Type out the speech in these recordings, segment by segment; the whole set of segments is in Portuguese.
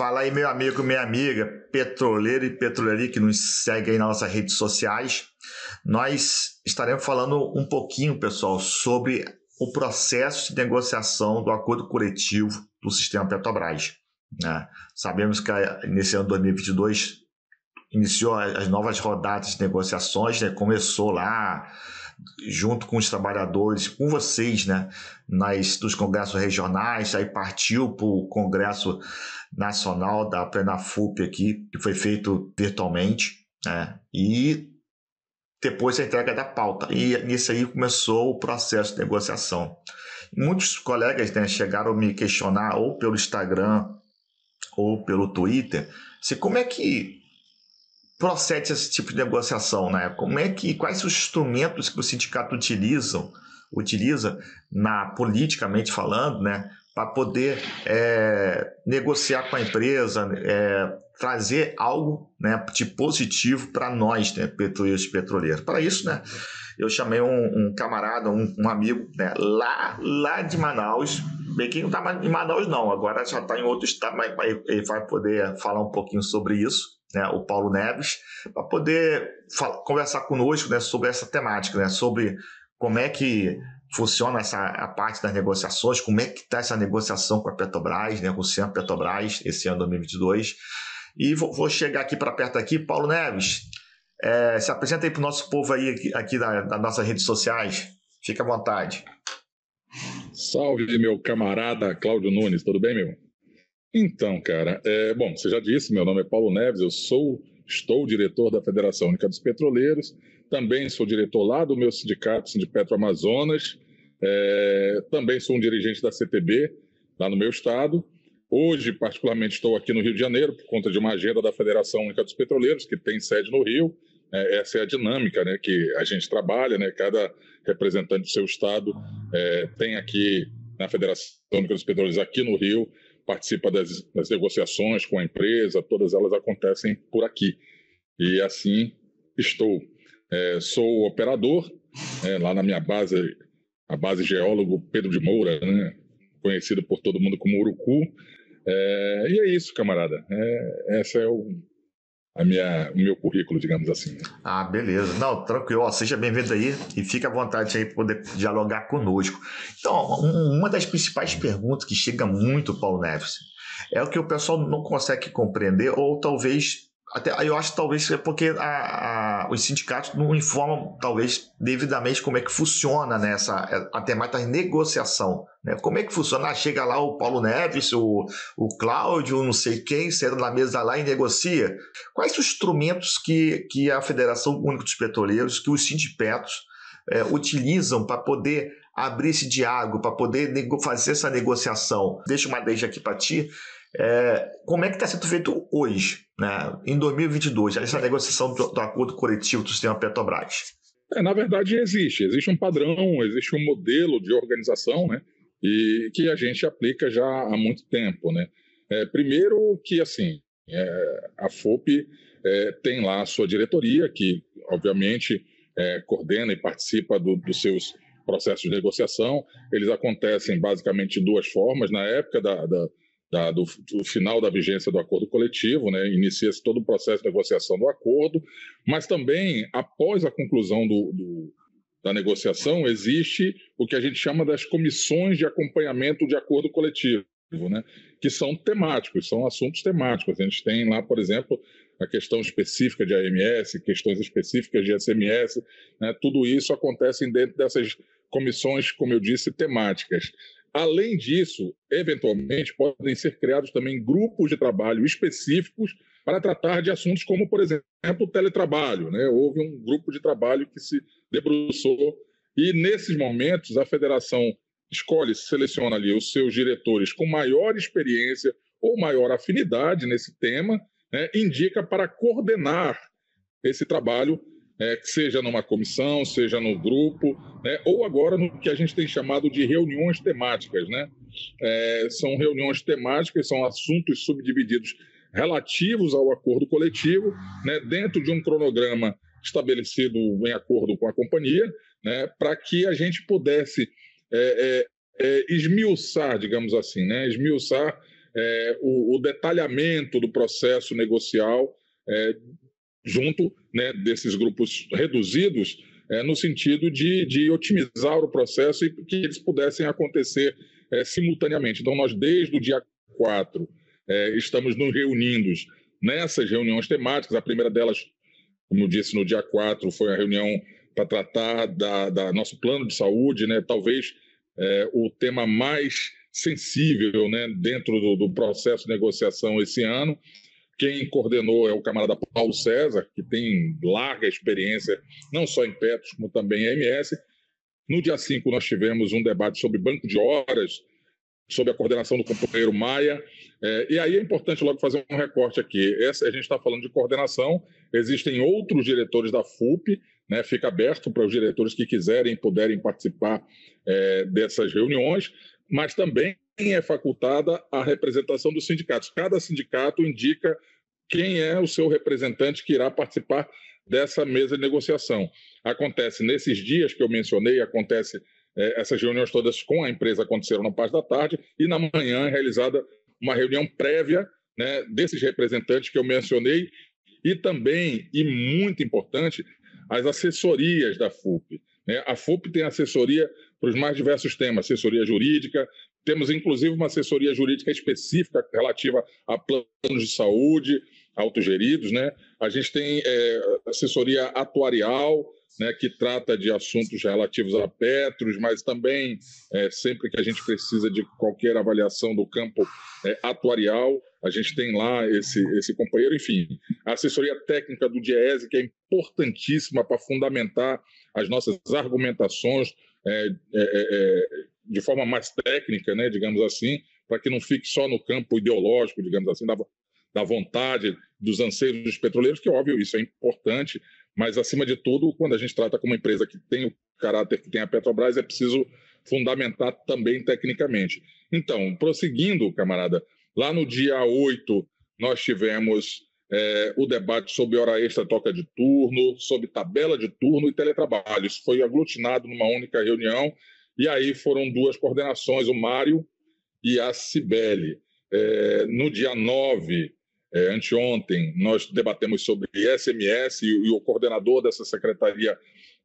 Fala aí, meu amigo, minha amiga, petroleiro e petroleira que nos segue aí nas nossas redes sociais. Nós estaremos falando um pouquinho, pessoal, sobre o processo de negociação do acordo coletivo do sistema Petrobras. Né? Sabemos que nesse ano 2022 iniciou as novas rodadas de negociações, né? começou lá junto com os trabalhadores, com vocês, né, nas, dos congressos regionais, aí partiu para o Congresso Nacional da Plenafup aqui, que foi feito virtualmente, né, e depois a entrega da pauta. E nisso aí começou o processo de negociação. Muitos colegas né, chegaram a me questionar, ou pelo Instagram, ou pelo Twitter, se como é que procede esse tipo de negociação, né? Como é que quais os instrumentos que o sindicato utilizam, utiliza na politicamente falando, né, para poder é, negociar com a empresa, é, trazer algo, né, de positivo para nós, né, petroleiros e petroleiros. Para isso, né, eu chamei um, um camarada, um, um, amigo, né, lá, lá de Manaus, bem que não está em Manaus não, agora já está em outro estado, mas ele vai poder falar um pouquinho sobre isso né, o Paulo Neves, para poder conversar conosco né, sobre essa temática, né, sobre como é que funciona essa a parte das negociações, como é que está essa negociação com a Petrobras, né, com o Centro Petrobras, esse ano 2022. E vou, vou chegar aqui para perto aqui, Paulo Neves, é, se apresenta aí para o nosso povo aí aqui, aqui da, das nossas redes sociais. Fique à vontade. Salve, meu camarada Cláudio Nunes, tudo bem, meu? Então, cara, é, bom, você já disse, meu nome é Paulo Neves, eu sou, estou diretor da Federação Única dos Petroleiros, também sou diretor lá do meu sindicato, Sindipetro Amazonas, é, também sou um dirigente da CTB, lá no meu estado. Hoje, particularmente, estou aqui no Rio de Janeiro por conta de uma agenda da Federação Única dos Petroleiros, que tem sede no Rio. É, essa é a dinâmica né, que a gente trabalha, né, cada representante do seu estado é, tem aqui na Federação Única dos Petroleiros, aqui no Rio, participa das, das negociações com a empresa, todas elas acontecem por aqui. E assim estou. É, sou operador, é, lá na minha base, a base geólogo Pedro de Moura, né, conhecido por todo mundo como Urucu. É, e é isso, camarada. É, essa é o, a minha, o meu currículo, digamos assim. Né? Ah, beleza. Não, tranquilo. Seja bem-vindo aí e fique à vontade aí para poder dialogar conosco. Então, um, uma das principais perguntas que chega muito, Paulo Neves, é o que o pessoal não consegue compreender ou talvez até eu acho que talvez é porque a, a, os sindicatos não informam, talvez, devidamente como é que funciona nessa né, a temática de negociação. Né? Como é que funciona? Ah, chega lá o Paulo Neves, o, o Cláudio, não sei quem, senta na mesa lá e negocia. Quais os instrumentos que, que a Federação Única dos Petroleiros, que os sindicatos é, utilizam para poder abrir esse diálogo, para poder fazer essa negociação? Deixa uma deixa aqui para ti. É, como é que está sendo feito hoje, né, em 2022, essa negociação do, do acordo coletivo do sistema Petrobras? É, na verdade, existe. Existe um padrão, existe um modelo de organização né, e que a gente aplica já há muito tempo. Né? É, primeiro que, assim, é, a FOP é, tem lá a sua diretoria, que, obviamente, é, coordena e participa do, dos seus processos de negociação. Eles acontecem basicamente de duas formas. Na época da, da da, do, do, final da vigência do acordo coletivo, né, inicia-se todo o processo de negociação do acordo, mas também, após a conclusão do, do, da negociação, existe o que a gente chama das comissões de acompanhamento de acordo coletivo, né, que são temáticos, são assuntos temáticos. A gente tem lá, por exemplo, a questão específica de AMS, questões específicas de SMS, né, tudo isso acontece dentro dessas comissões, como eu disse, temáticas. Além disso, eventualmente podem ser criados também grupos de trabalho específicos para tratar de assuntos como, por exemplo, o teletrabalho. Né? Houve um grupo de trabalho que se debruçou e, nesses momentos, a federação escolhe, seleciona ali os seus diretores com maior experiência ou maior afinidade nesse tema, né? indica para coordenar esse trabalho é, seja numa comissão, seja no grupo, né, ou agora no que a gente tem chamado de reuniões temáticas. Né? É, são reuniões temáticas, são assuntos subdivididos relativos ao acordo coletivo, né, dentro de um cronograma estabelecido em acordo com a companhia, né, para que a gente pudesse é, é, é, esmiuçar, digamos assim, né, esmiuçar é, o, o, detalhamento do processo negocial junto né, desses grupos reduzidos, é, no sentido de, de, otimizar o processo e que eles pudessem acontecer é, simultaneamente. Então, nós, desde o dia 4, é, estamos nos reunindo nessas reuniões temáticas. A primeira delas, como disse, no dia 4, foi a reunião para tratar da, da, nosso plano de saúde, né? talvez é, o tema mais sensível né, dentro do, do, processo de negociação esse ano. Quem coordenou é o camarada Paulo César, que tem larga experiência, não só em Petros, como também em MS. No dia 5, nós tivemos um debate sobre banco de horas, sob a coordenação do companheiro Maia. É, e aí é importante logo fazer um recorte aqui. Essa, a gente está falando de coordenação, existem outros diretores da FUP, né, fica aberto para os diretores que quiserem puderem participar é, dessas reuniões, mas também é facultada a representação dos sindicatos. Cada sindicato indica quem é o seu representante que irá participar dessa mesa de negociação. Acontece nesses dias que eu mencionei, acontece é, essas reuniões todas com a empresa aconteceram na parte da tarde e na manhã é realizada uma reunião prévia né, desses representantes que eu mencionei e também, e muito importante, as assessorias da FUP. Né? A FUP tem assessoria para os mais diversos temas, assessoria jurídica, temos inclusive uma assessoria jurídica específica relativa a planos de saúde autogeridos, né? A gente tem é, assessoria atuarial, né, que trata de assuntos relativos a Petros, mas também, é, sempre que a gente precisa de qualquer avaliação do campo é, atuarial, a gente tem lá esse, esse companheiro. Enfim, a assessoria técnica do DIESE, que é importantíssima para fundamentar as nossas argumentações é, é, é, de forma mais técnica, né, digamos assim, para que não fique só no campo ideológico, digamos assim, da, da vontade, dos anseios dos petroleiros, que óbvio, isso é importante, mas, acima de tudo, quando a gente trata com uma empresa que tem o caráter que tem a Petrobras, é preciso fundamentar também tecnicamente. Então, prosseguindo, camarada, lá no dia 8, nós tivemos é, o debate sobre hora extra, toca de turno, sobre tabela de turno e teletrabalho. Isso foi aglutinado numa única reunião, e aí foram duas coordenações, o Mário e a Cibele. É, no dia 9, é, anteontem, nós debatemos sobre SMS e, e, o coordenador dessa secretaria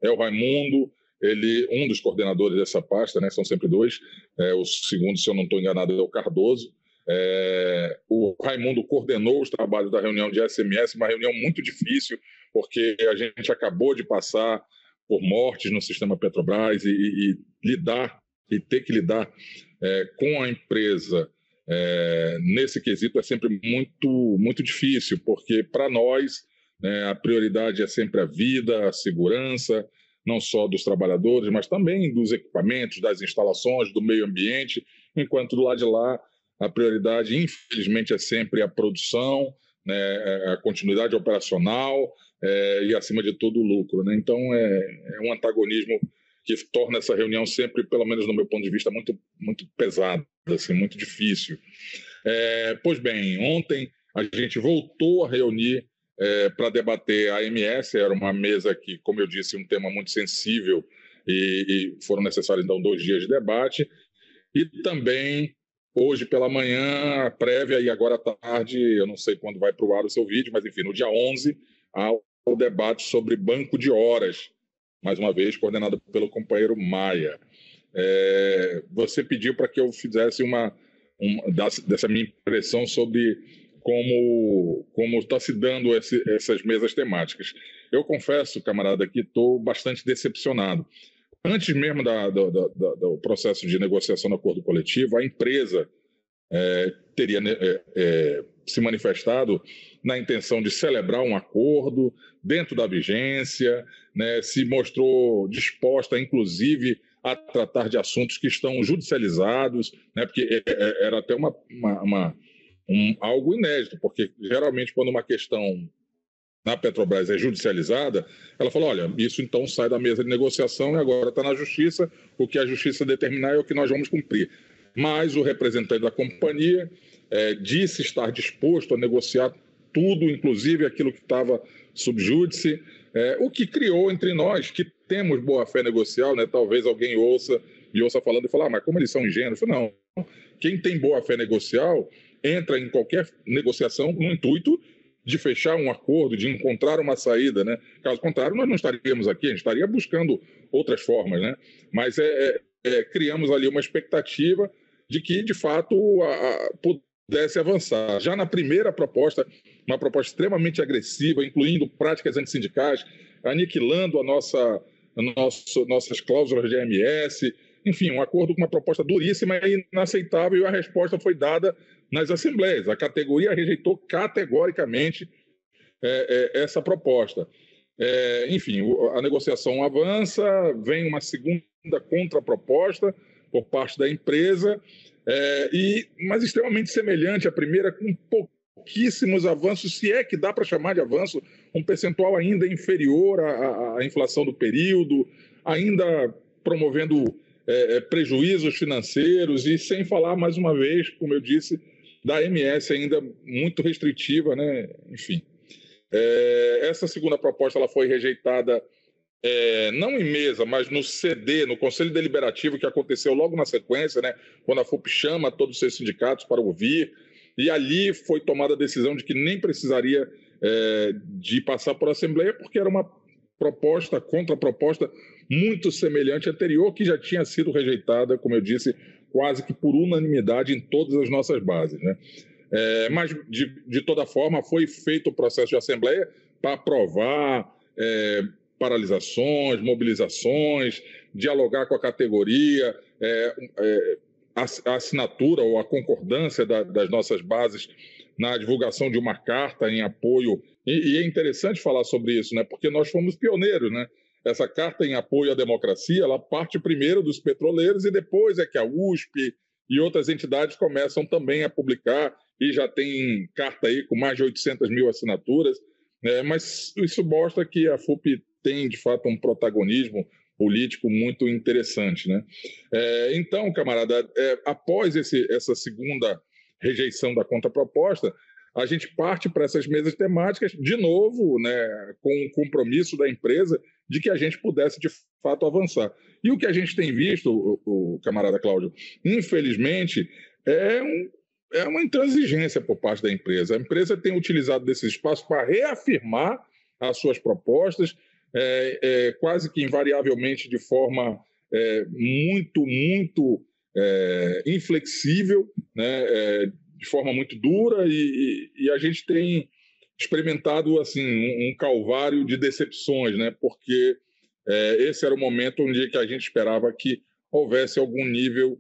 é o Raimundo, ele um dos coordenadores dessa pasta, né, são sempre dois, é, o segundo, se eu não estou enganado, é o Cardoso. É, o Raimundo coordenou os trabalhos da reunião de SMS, uma reunião muito difícil, porque a gente acabou de passar por mortes no sistema Petrobras e, e, e lidar e ter que lidar é, com a empresa é, nesse quesito é sempre muito, muito difícil, porque para nós né, a prioridade é sempre a vida, a segurança, não só dos trabalhadores, mas também dos equipamentos, das instalações, do meio ambiente, enquanto do lado de lá a prioridade, infelizmente, é sempre a produção, né, a continuidade operacional é, e, acima de tudo, o lucro. Né? Então, é, é um antagonismo que torna essa reunião sempre, pelo menos no meu ponto de vista, muito, muito pesada, assim, muito difícil. É, pois bem, ontem a gente voltou a reunir é, para debater a MS, era uma mesa que, como eu disse, um tema muito sensível e, e foram necessários, então, dois dias de debate. E também, hoje pela manhã, prévia, e agora à tarde, eu não sei quando vai para o ar o seu vídeo, mas enfim, no dia 11, há o debate sobre banco de horas, mais uma vez coordenada pelo companheiro Maia. É, você pediu para que eu fizesse uma, uma, dessa minha impressão sobre como como está se dando esse, essas mesas temáticas. Eu confesso, camarada, que estou bastante decepcionado. Antes mesmo da, da, da, do processo de negociação do acordo coletivo, a empresa é, teria né, é, é, se manifestado na intenção de celebrar um acordo dentro da vigência, né, se mostrou disposta, inclusive, a tratar de assuntos que estão judicializados, né, porque é, é, era até uma, uma, uma um, algo inédito, porque geralmente quando uma questão na Petrobras é judicializada, ela falou: olha, isso então sai da mesa de negociação e agora está na justiça, o que a justiça determinar é o que nós vamos cumprir. Mas o representante da companhia é, disse estar disposto a negociar tudo, inclusive aquilo que estava subjúdice, é, o que criou entre nós, que temos boa fé negocial, né? talvez alguém ouça e ouça falando e falar, ah, mas como eles são ingênuos? Não. Quem tem boa fé negocial entra em qualquer negociação no intuito de fechar um acordo, de encontrar uma saída, né? Caso contrário, nós não estaríamos aqui, a gente estaria buscando outras formas, né? Mas é, é, é criamos ali uma expectativa de que, de fato, a, a, pudesse avançar. Já na primeira proposta, uma proposta extremamente agressiva, incluindo práticas antissindicais, aniquilando a nossa, nosso, nossas cláusulas de AMS, enfim, um acordo com uma proposta duríssima e inaceitável, e a resposta foi dada nas assembleias. A categoria rejeitou categoricamente é, é, essa proposta. É, enfim, a negociação avança, vem uma segunda contraproposta por parte da empresa, é, e, mas extremamente semelhante à primeira, com pouquíssimos avanços, se é que dá para chamar de avanço, um percentual ainda inferior à, à inflação do período, ainda promovendo é, é prejuízos financeiros, e sem falar, mais uma vez, como eu disse, da MS ainda muito restritiva, né? Enfim. É, essa segunda proposta ela foi rejeitada é, não em mesa, mas no CD, no Conselho Deliberativo, que aconteceu logo na sequência, né, quando a FUP chama todos os seus sindicatos para ouvir, e ali foi tomada a decisão de que nem precisaria é, de passar por Assembleia, porque era uma proposta, contra-proposta, muito semelhante à anterior, que já tinha sido rejeitada, como eu disse, quase que por unanimidade em todas as nossas bases. Né? É, mas, de, de, toda forma, foi feito o processo de assembleia para aprovar é, paralisações, mobilizações, dialogar com a categoria, é, é a, assinatura ou a concordância da, das nossas bases na divulgação de uma carta em apoio. E, e, é interessante falar sobre isso, né? porque nós fomos pioneiros. Né? essa carta em apoio à democracia, ela parte primeiro dos petroleiros e depois é que a USP e outras entidades começam também a publicar e já tem carta aí com mais de 800 mil assinaturas, né? mas isso mostra que a FUP tem, de fato, um protagonismo político muito interessante. Né? É, então, camarada, é, após esse, essa segunda rejeição da contraproposta, a gente parte para essas mesas temáticas, de novo, né, com o compromisso da empresa de que a gente pudesse, de fato, avançar. E o que a gente tem visto, o, o camarada Cláudio, infelizmente, é, um, é uma intransigência por parte da empresa. A empresa tem utilizado desse espaço para reafirmar as suas propostas, é, é, quase que invariavelmente de forma é, muito, muito é, inflexível, né, é, de forma muito dura, e, e, a gente tem experimentado assim um, um calvário de decepções, né? Porque é, esse era o momento onde a gente esperava que houvesse algum nível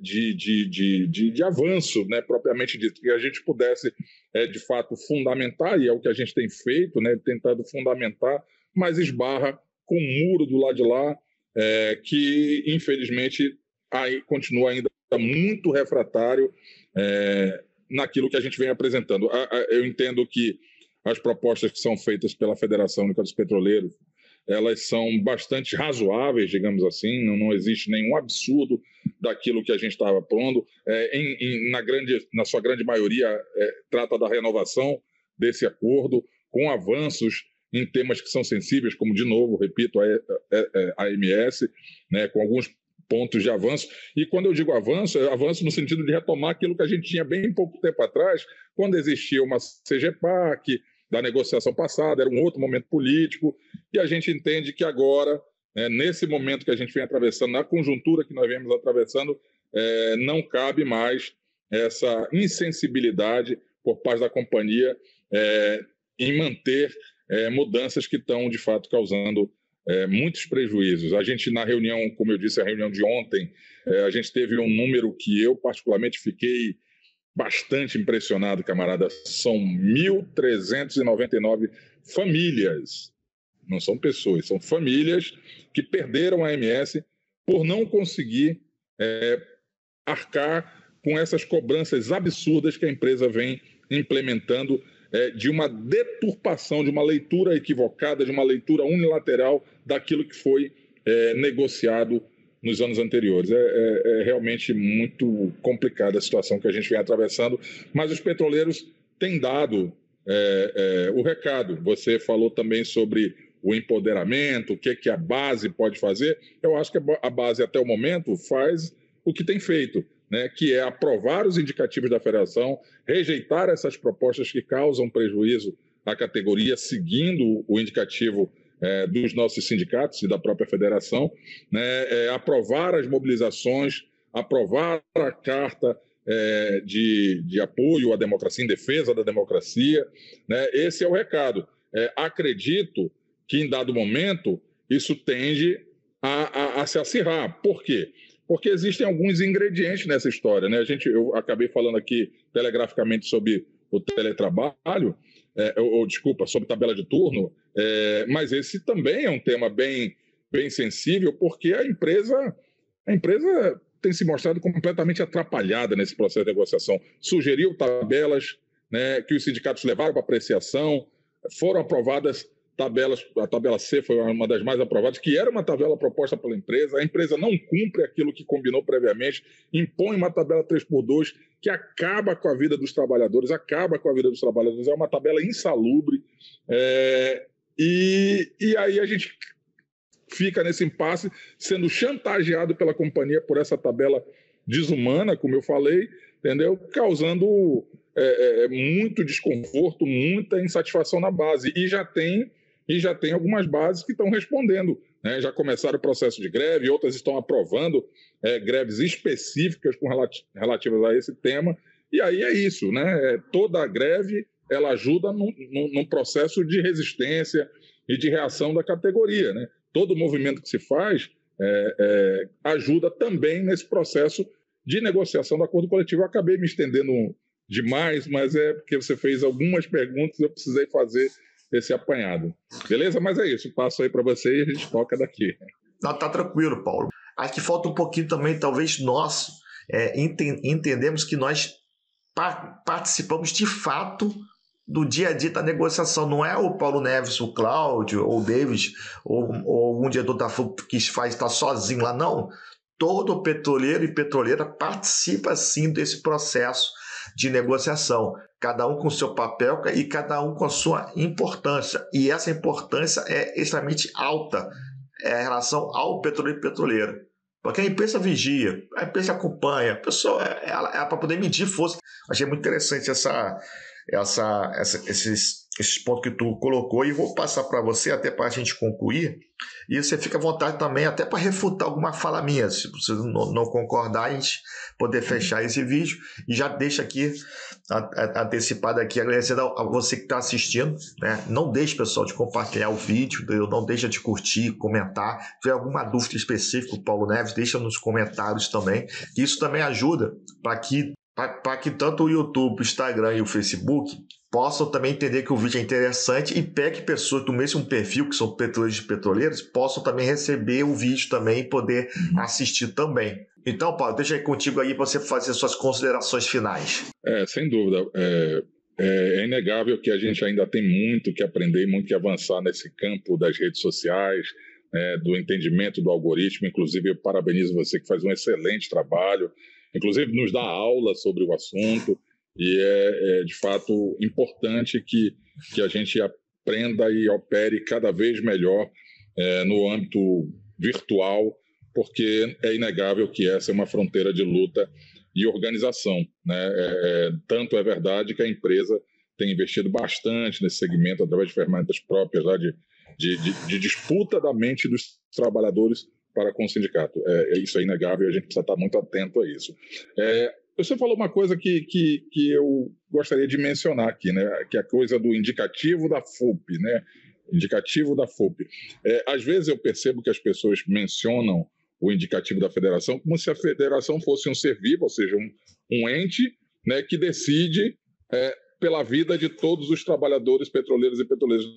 de, de, de, de, de avanço, né, propriamente dito, que a gente pudesse, é, de fato, fundamentar, e é o que a gente tem feito, né, tentado fundamentar, mas esbarra com um muro do lado de lá, é, que, infelizmente, aí continua ainda muito refratário é, naquilo que a gente vem apresentando. Eu entendo que as propostas que são feitas pela Federação Única dos Petroleiros, elas são bastante razoáveis, digamos assim, não, não existe nenhum absurdo daquilo que a gente estava pondo. É, em, em, na, grande, na sua grande maioria, é, trata da renovação desse acordo, com avanços em temas que são sensíveis, como, de novo, repito, a, a, a AMS, né, com alguns pontos de avanço. E quando eu digo avanço, é avanço no sentido de retomar aquilo que a gente tinha bem pouco tempo atrás, quando existia uma CGPAC, da negociação passada, era um outro momento político, e a gente entende que agora, né, nesse momento que a gente vem atravessando, na conjuntura que nós vemos atravessando, é, não cabe mais essa insensibilidade por parte da companhia é, em manter é, mudanças que estão, de fato, causando é, muitos prejuízos. A gente, na reunião, como eu disse, a reunião de ontem, é, a gente teve um número que eu, particularmente, fiquei bastante impressionado, camarada. São 1.399 famílias, não são pessoas, são famílias que perderam a MS por não conseguir é, arcar com essas cobranças absurdas que a empresa vem implementando é, de uma deturpação, de uma leitura equivocada, de uma leitura unilateral daquilo que foi é, negociado nos anos anteriores. É, é, é, realmente muito complicada a situação que a gente vem atravessando, mas os petroleiros têm dado é, é, o recado. Você falou também sobre o empoderamento, o que, que a base pode fazer. Eu acho que a base, até o momento, faz o que tem feito. né, que é aprovar os indicativos da federação, rejeitar essas propostas que causam prejuízo à categoria, seguindo o indicativo é, dos nossos sindicatos e da própria federação, né, é, aprovar as mobilizações, aprovar a carta é, de, de, apoio à democracia, em defesa da democracia. Né, esse é o recado. É, acredito que, em dado momento, isso tende a, a, a se acirrar. Por quê? porque existem alguns ingredientes nessa história. Né? A gente, eu acabei falando aqui telegraficamente sobre o teletrabalho, é, ou, ou, desculpa, sobre tabela de turno, é, mas esse também é um tema bem, bem sensível, porque a empresa, a empresa tem se mostrado completamente atrapalhada nesse processo de negociação. Sugeriu tabelas né, que os sindicatos levaram para apreciação, foram aprovadas tabelas, a tabela C foi uma das mais aprovadas, que era uma tabela proposta pela empresa. A empresa não cumpre aquilo que combinou previamente, impõe uma tabela 3x2 que acaba com a vida dos trabalhadores, acaba com a vida dos trabalhadores. É uma tabela insalubre. É, e, e aí a gente fica nesse impasse, sendo chantageado pela companhia por essa tabela desumana, como eu falei, entendeu? Causando é, é, muito desconforto, muita insatisfação na base. E já tem e já tem algumas bases que estão respondendo. Né? Já começaram o processo de greve, outras estão aprovando é, greves específicas com relati relativas a esse tema. E aí é isso, né? É, toda a greve ela ajuda num, processo de resistência e de reação da categoria. Né? Todo movimento que se faz é, é, ajuda também nesse processo de negociação do acordo coletivo. Eu acabei me estendendo demais, mas é porque você fez algumas perguntas eu precisei fazer esse apanhado. Beleza? Mas é isso. Passo aí para você e a gente toca daqui. Não, tá tranquilo, Paulo. Acho que falta um pouquinho também, talvez, nós é, ente entendemos que nós pa participamos de fato do dia a dia da negociação. Não é o Paulo Neves, o Cláudio, ou o David, ou, ou algum diretor da FUP que faz estar sozinho lá, não. Todo petroleiro e petroleira participa sim desse processo de negociação, cada um com seu papel e cada um com a sua importância. E essa importância é extremamente alta é, em relação ao petroleiro e petroleiro. Porque a imprensa vigia, a imprensa acompanha, a pessoa é, é, é para poder medir força. Achei muito interessante essa, essa, essa, esses, esses pontos que tu colocou e vou passar para você até para a gente concluir. E você fica à vontade também até para refutar alguma fala minha, se você não, não, concordar, a gente poder fechar esse vídeo. E já deixa aqui, antecipado aqui, agradecendo a você que está assistindo. Né? Não deixe, pessoal, de compartilhar o vídeo, não deixa de curtir, comentar. Se tiver alguma dúvida específica, Paulo Neves, deixa nos comentários também. Isso também ajuda para que para que tanto o YouTube, o Instagram e o Facebook possam também entender que o vídeo é interessante e pegue pessoas do mesmo perfil, que são petroleiros e petroleiras, possam também receber o vídeo também e poder uhum. assistir também. Então, Paulo, deixa aí contigo aí para você fazer suas considerações finais. É, sem dúvida. É, é, é, inegável que a gente ainda tem muito que aprender, muito que avançar nesse campo das redes sociais, é, do entendimento do algoritmo. Inclusive, eu parabenizo você que faz um excelente trabalho inclusive nos dá aula sobre o assunto, e é, é de fato importante que, que a gente aprenda e opere cada vez melhor é, no âmbito virtual, porque é inegável que essa é uma fronteira de luta e organização. Né? É, é tanto é verdade que a empresa tem investido bastante nesse segmento através de ferramentas próprias lá de, de, de, de disputa da mente dos trabalhadores para com o sindicato. É, é, isso é inegável e a gente precisa estar muito atento a isso. É, você falou uma coisa que, que, que eu gostaria de mencionar aqui, né? que é a coisa do indicativo da FUP, né? Indicativo da FUP. É, às vezes eu percebo que as pessoas mencionam o indicativo da federação como se a federação fosse um ser vivo, ou seja, um, um ente né, que decide é, pela vida de todos os trabalhadores petroleiros e petroleiros.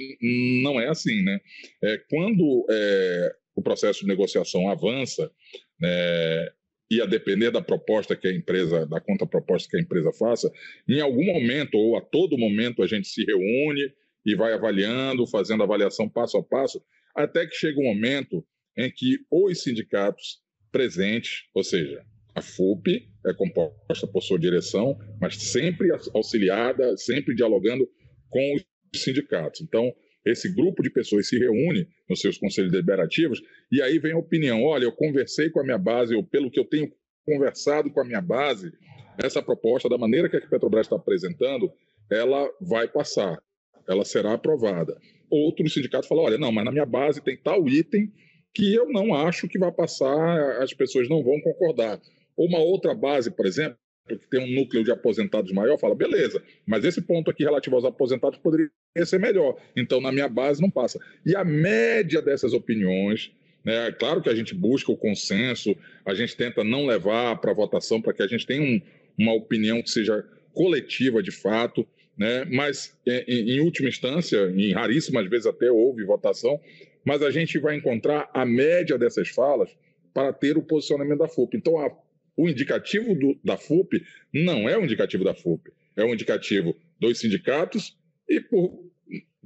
Não é assim, né? É, quando é, o processo de negociação avança, né, e a depender da proposta que a empresa, da contraproposta que a empresa faça, em algum momento ou a todo momento a gente se reúne e vai avaliando, fazendo avaliação passo a passo, até que chega um momento em que os sindicatos presentes, ou seja, a FUP é composta por sua direção, mas sempre auxiliada, sempre dialogando com os sindicatos. Então, esse grupo de pessoas se reúne nos seus conselhos deliberativos e aí vem a opinião: olha, eu conversei com a minha base, ou pelo que eu tenho conversado com a minha base, essa proposta, da maneira que a Petrobras está apresentando, ela vai passar, ela será aprovada. Outros sindicatos falam: olha, não, mas na minha base tem tal item que eu não acho que vai passar, as pessoas não vão concordar. Ou uma outra base, por exemplo, tem um núcleo de aposentados maior, fala, beleza, mas esse ponto aqui relativo aos aposentados poderia ser melhor. Então, na minha base, não passa. E a média dessas opiniões, né, claro que a gente busca o consenso, a gente tenta não levar para votação para que a gente tenha um, uma opinião que seja coletiva de fato, né, mas é, em, em última instância, em raríssimas vezes até houve votação, mas a gente vai encontrar a média dessas falas para ter o posicionamento da FUP. Então, a o indicativo do, da FUP não é o indicativo da FUP, é o indicativo dos sindicatos e, por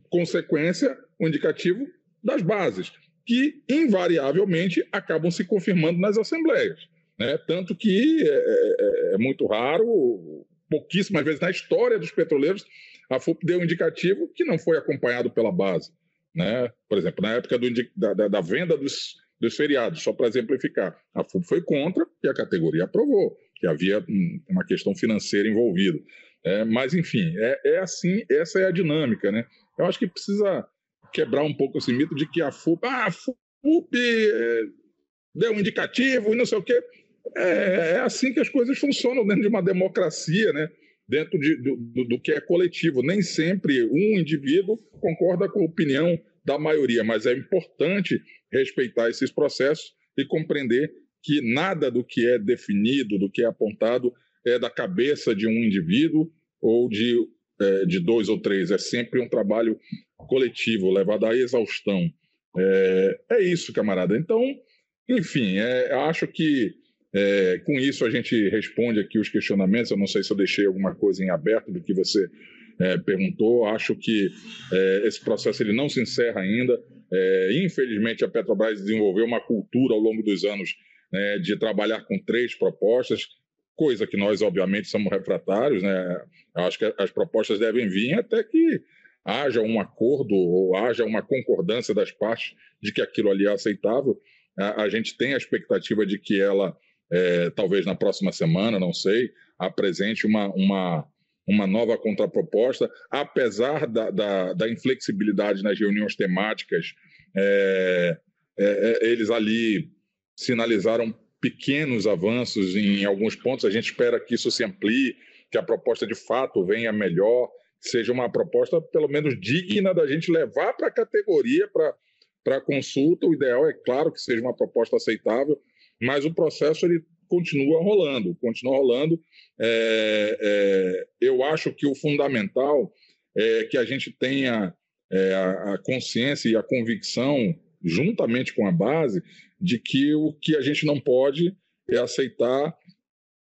consequência, o indicativo das bases, que invariavelmente acabam se confirmando nas assembleias. Né? Tanto que é, é, é muito raro, pouquíssimas vezes na história dos petroleiros, a FUP deu um indicativo que não foi acompanhado pela base. Né? Por exemplo, na época do, da, da, da venda dos dos feriados, só para exemplificar. A FUB foi contra e a categoria aprovou, que havia uma questão financeira envolvida. É, mas, enfim, é, é, assim, essa é a dinâmica. Né? Eu acho que precisa quebrar um pouco esse mito de que a FUB, ah, a é, deu um indicativo e não sei o quê. É, é, assim que as coisas funcionam dentro de uma democracia, né? dentro de, do, do que é coletivo. Nem sempre um indivíduo concorda com a opinião da maioria, mas é importante respeitar esses processos e compreender que nada do que é definido, do que é apontado, é da cabeça de um indivíduo ou de, é, de dois ou três. É sempre um trabalho coletivo, levado à exaustão. É, é isso, camarada. Então, enfim, é, acho que é, com isso a gente responde aqui os questionamentos. Eu não sei se eu deixei alguma coisa em aberto do que você é, perguntou. Acho que é, esse processo ele não se encerra ainda. É, infelizmente, a Petrobras desenvolveu uma cultura ao longo dos anos né, de trabalhar com três propostas, coisa que nós, obviamente, somos refratários. Né? Acho que as propostas devem vir até que haja um acordo ou haja uma concordância das partes de que aquilo ali é aceitável. A, a gente tem a expectativa de que ela, é, talvez na próxima semana, não sei, apresente uma, uma, uma nova contraproposta, apesar da, da, da inflexibilidade nas reuniões temáticas, é, é, é, eles ali sinalizaram pequenos avanços em alguns pontos. A gente espera que isso se amplie, que a proposta de fato venha melhor, seja uma proposta pelo menos digna da gente levar para a categoria, para consulta. O ideal é claro que seja uma proposta aceitável, mas o processo ele continua rolando, continua rolando. É, é, eu acho que o fundamental é que a gente tenha é, a, a consciência e a convicção, juntamente com a base, de que o que a gente não pode é aceitar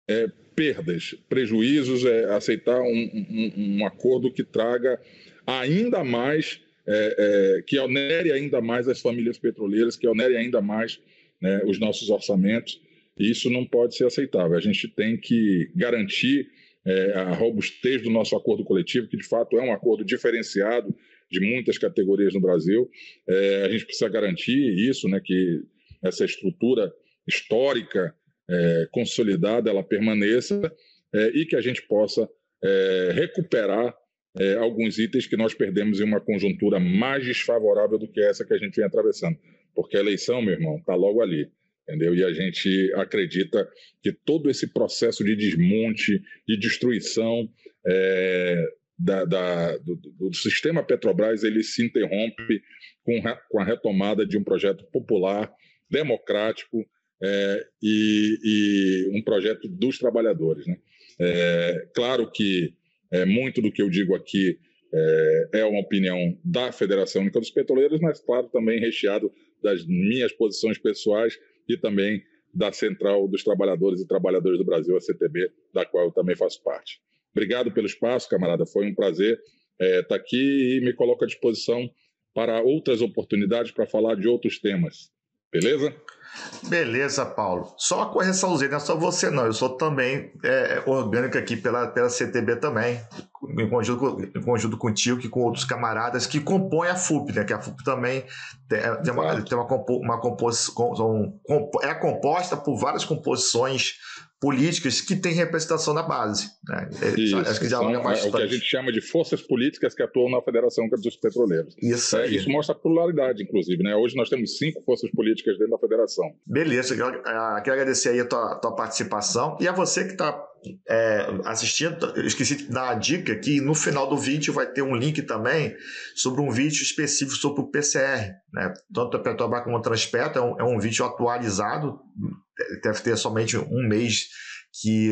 é, perdas, prejuízos, é aceitar um, um, um, acordo que traga ainda mais, é, é, que onere ainda mais as famílias petroleiras, que onere ainda mais né, os nossos orçamentos. Isso não pode ser aceitável. A gente tem que garantir é, a robustez do nosso acordo coletivo, que de fato é um acordo diferenciado de muitas categorias no Brasil. É, a gente precisa garantir isso, né, que essa estrutura histórica é, consolidada ela permaneça é, e que a gente possa é, recuperar é, alguns itens que nós perdemos em uma conjuntura mais desfavorável do que essa que a gente vem atravessando. Porque a eleição, meu irmão, está logo ali entendeu? E a gente acredita que todo esse processo de desmonte, de destruição é, da, da, do, do, sistema Petrobras, ele se interrompe com, com a retomada de um projeto popular, democrático é, e, e, um projeto dos trabalhadores. Né? É, claro que é, muito do que eu digo aqui é, é uma opinião da Federação Única dos Petroleiros, mas, claro, também recheado das minhas posições pessoais e também da Central dos Trabalhadores e Trabalhadoras do Brasil, a CTB, da qual eu também faço parte. Obrigado pelo espaço, camarada. Foi um prazer estar é, tá aqui e me coloco à disposição para outras oportunidades para falar de outros temas. Beleza? Beleza, Paulo. Só uma correçãozinha, não é só você não, eu sou também é, orgânico aqui pela, pela CTB também, em conjunto, em conjunto contigo e com outros camaradas que compõem a FUP, né? Que a FUP também tem, é, tem uma, tem uma, compo, uma composição, é composta por várias composições políticas que têm representação na base. Né? É, isso, acho que são, é o que a gente chama de forças políticas que atuam na Federação dos Petroleiros. Isso, é, isso mostra a pluralidade, inclusive. Né? Hoje nós temos cinco forças políticas dentro da Federação. Beleza, quero, quero agradecer aí a tua, tua participação e a você que está é, assistindo, eu esqueci de dar a dica que no final do vídeo vai ter um link também sobre um vídeo específico sobre o PCR. Né? Tanto a Petrobras como a Transpetro é um, é um vídeo atualizado, deve ter somente um mês que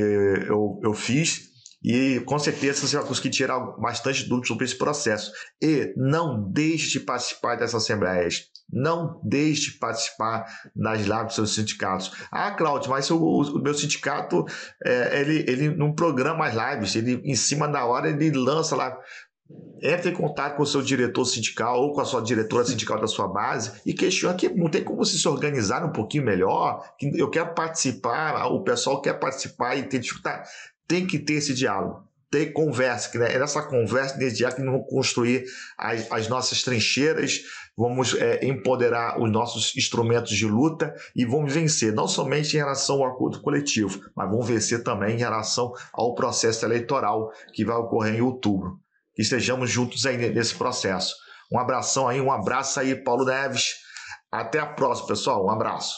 eu, eu fiz, e com certeza você vai conseguir tirar bastante dúvidas sobre esse processo. E não deixe de participar dessas assembleias. Não deixe de participar das lives dos seus sindicatos. Ah, Cláudio, mas o, o meu sindicato, é, ele, ele não programa as lives, ele em cima da hora ele lança lá. Entre em contato com o seu diretor sindical ou com a sua diretora sindical da sua base e questione que não tem como você se organizar um pouquinho melhor. Eu quero participar, o pessoal quer participar e ter dificuldade. Tem que ter esse diálogo ter conversa, que né, é nessa conversa, nesse dia que vamos construir as, as nossas trincheiras, vamos é, empoderar os nossos instrumentos de luta e vamos vencer, não somente em relação ao acordo coletivo, mas vamos vencer também em relação ao processo eleitoral que vai ocorrer em outubro. Que estejamos juntos aí nesse processo. Um abração aí, um abraço aí, Paulo Neves. Até a próxima, pessoal. Um abraço.